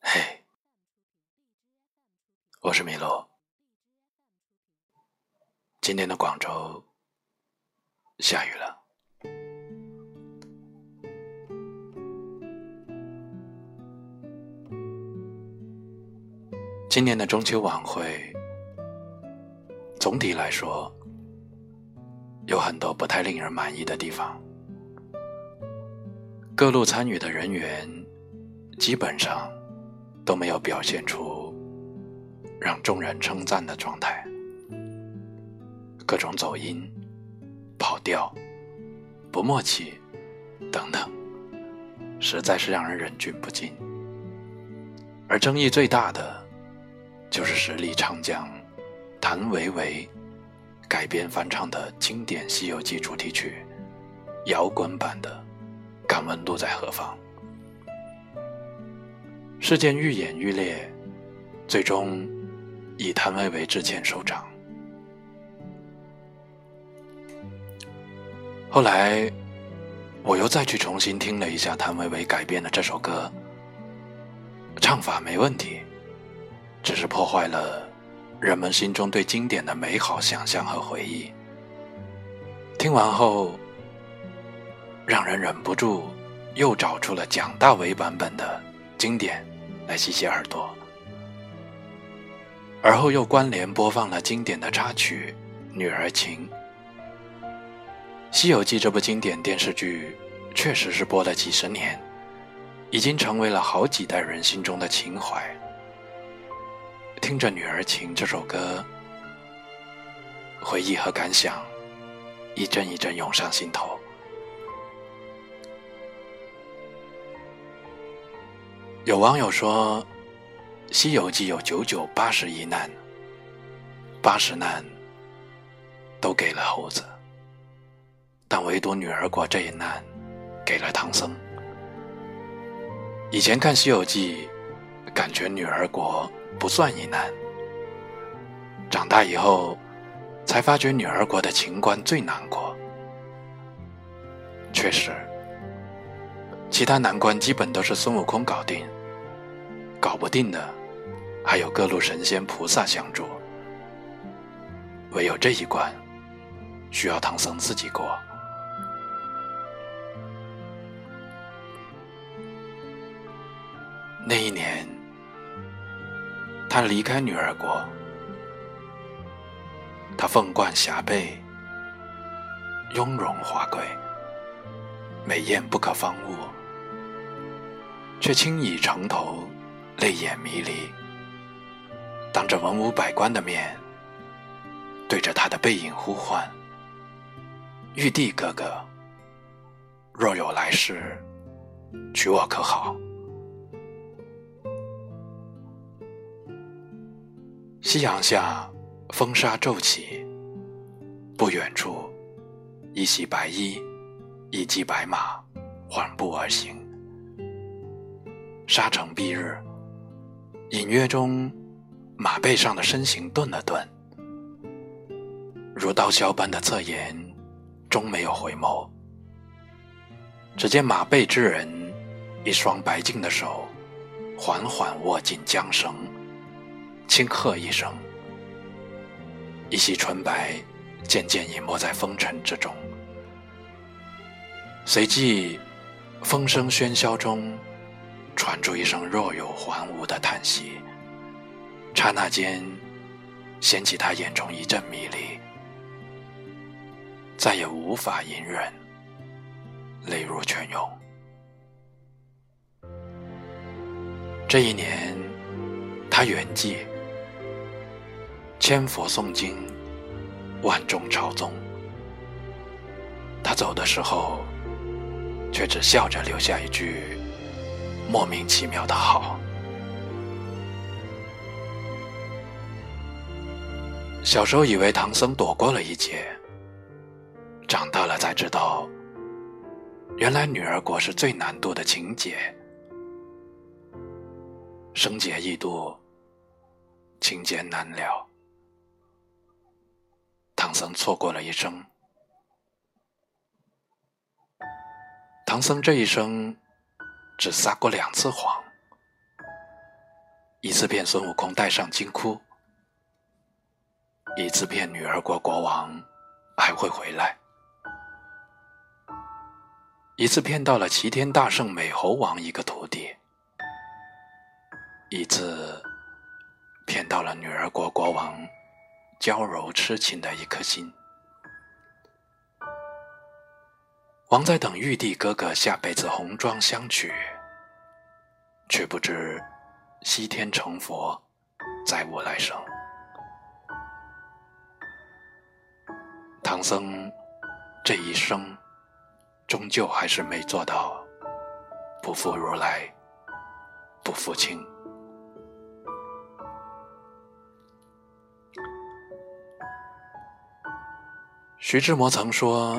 嘿，我是米洛。今天的广州下雨了。今年的中秋晚会，总体来说有很多不太令人满意的地方。各路参与的人员基本上都没有表现出让众人称赞的状态，各种走音、跑调、不默契等等，实在是让人忍俊不禁。而争议最大的，就是实力唱将谭维维改编翻唱的经典《西游记》主题曲摇滚版的。敢问路在何方？事件愈演愈烈，最终以谭维维致歉收场。后来，我又再去重新听了一下谭维维改编的这首歌，唱法没问题，只是破坏了人们心中对经典的美好想象和回忆。听完后。让人忍不住又找出了蒋大为版本的经典来洗洗耳朵，而后又关联播放了经典的插曲《女儿情》。《西游记》这部经典电视剧确实是播了几十年，已经成为了好几代人心中的情怀。听着《女儿情》这首歌，回忆和感想一阵一阵涌上心头。有网友说，《西游记》有九九八十一难，八十难都给了猴子，但唯独女儿国这一难给了唐僧。以前看《西游记》，感觉女儿国不算一难，长大以后才发觉女儿国的情关最难过。确实，其他难关基本都是孙悟空搞定。搞不定的，还有各路神仙菩萨相助，唯有这一关，需要唐僧自己过。那一年，他离开女儿国，他凤冠霞帔，雍容华贵，美艳不可方物，却轻倚城头。泪眼迷离，当着文武百官的面，对着他的背影呼唤：“玉帝哥哥，若有来世，娶我可好？”夕阳下，风沙骤起，不远处，一袭白衣，一骑白马，缓步而行，沙城蔽日。隐约中，马背上的身形顿了顿，如刀削般的侧颜，终没有回眸。只见马背之人，一双白净的手，缓缓握紧缰绳，轻喝一声，一袭纯白渐渐隐没在风尘之中。随即，风声喧嚣中。传出一声若有还无的叹息，刹那间，掀起他眼中一阵迷离，再也无法隐忍，泪如泉涌。这一年，他圆寂，千佛诵经，万众朝宗。他走的时候，却只笑着留下一句。莫名其妙的好。小时候以为唐僧躲过了一劫，长大了才知道，原来女儿国是最难渡的情劫，生劫易渡，情劫难了。唐僧错过了一生，唐僧这一生。只撒过两次谎，一次骗孙悟空带上金箍，一次骗女儿国国王还会回来，一次骗到了齐天大圣美猴王一个徒弟，一次骗到了女儿国国王娇柔痴情的一颗心。王在等玉帝哥哥下辈子红妆相娶，却不知西天成佛，再无来生。唐僧这一生，终究还是没做到不负如来，不负卿。徐志摩曾说。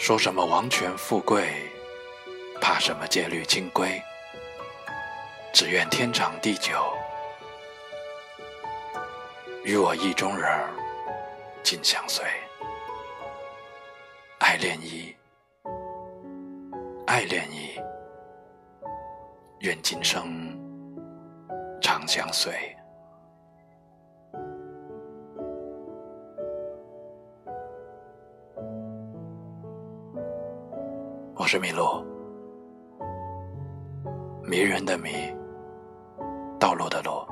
说什么王权富贵，怕什么戒律清规？只愿天长地久，与我意中人儿紧相随。爱恋伊，爱恋伊，愿今生长相随。我是麋鹿，迷人的迷，道路的路，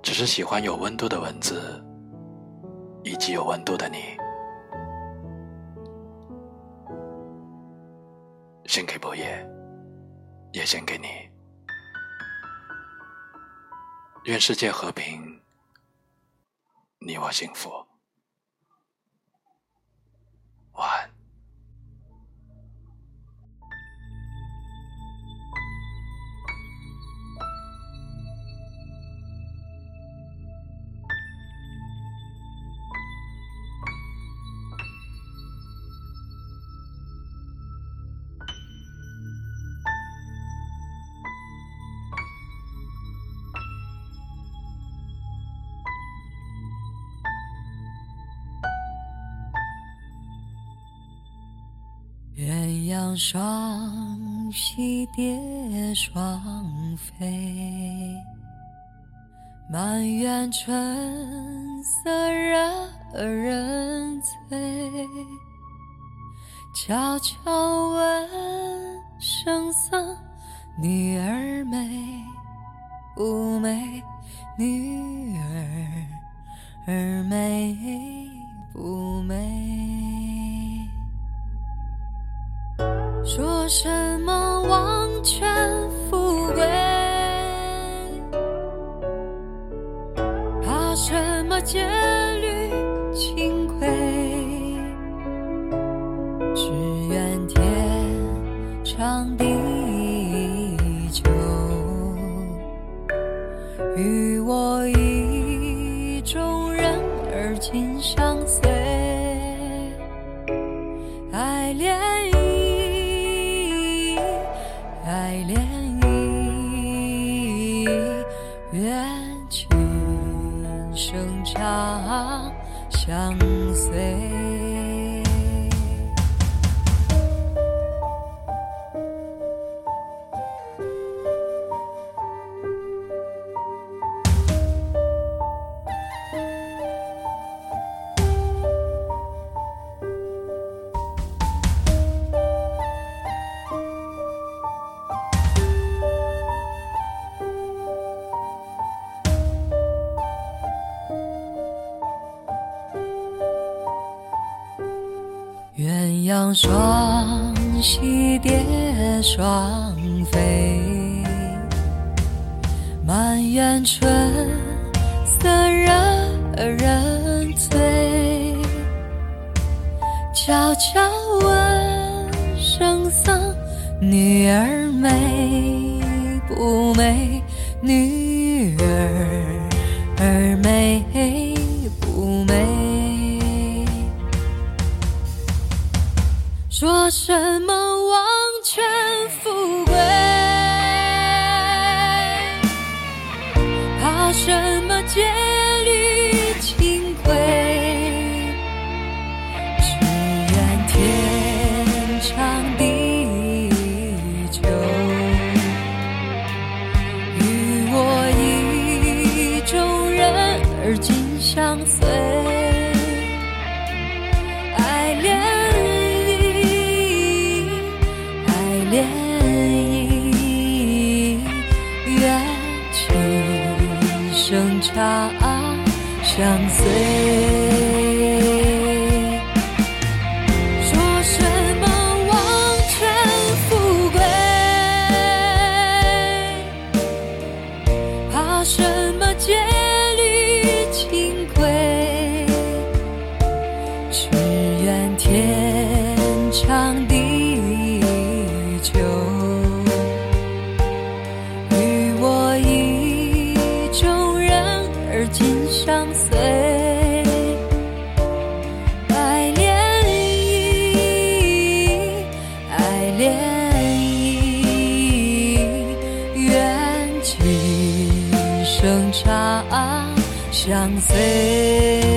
只是喜欢有温度的文字，以及有温度的你。献给博野，也献给你。愿世界和平，你我幸福。双栖蝶双飞，满园春色惹人醉。悄悄问圣僧：女儿美不美？女儿儿美不美？说什么王权富贵，怕什么戒律清规？只愿天长地久，与我双双栖蝶双飞，满园春色惹人醉。悄悄问圣僧，女儿美不美？女儿儿美。怕什么王权富贵？怕什么戒律？相随相随。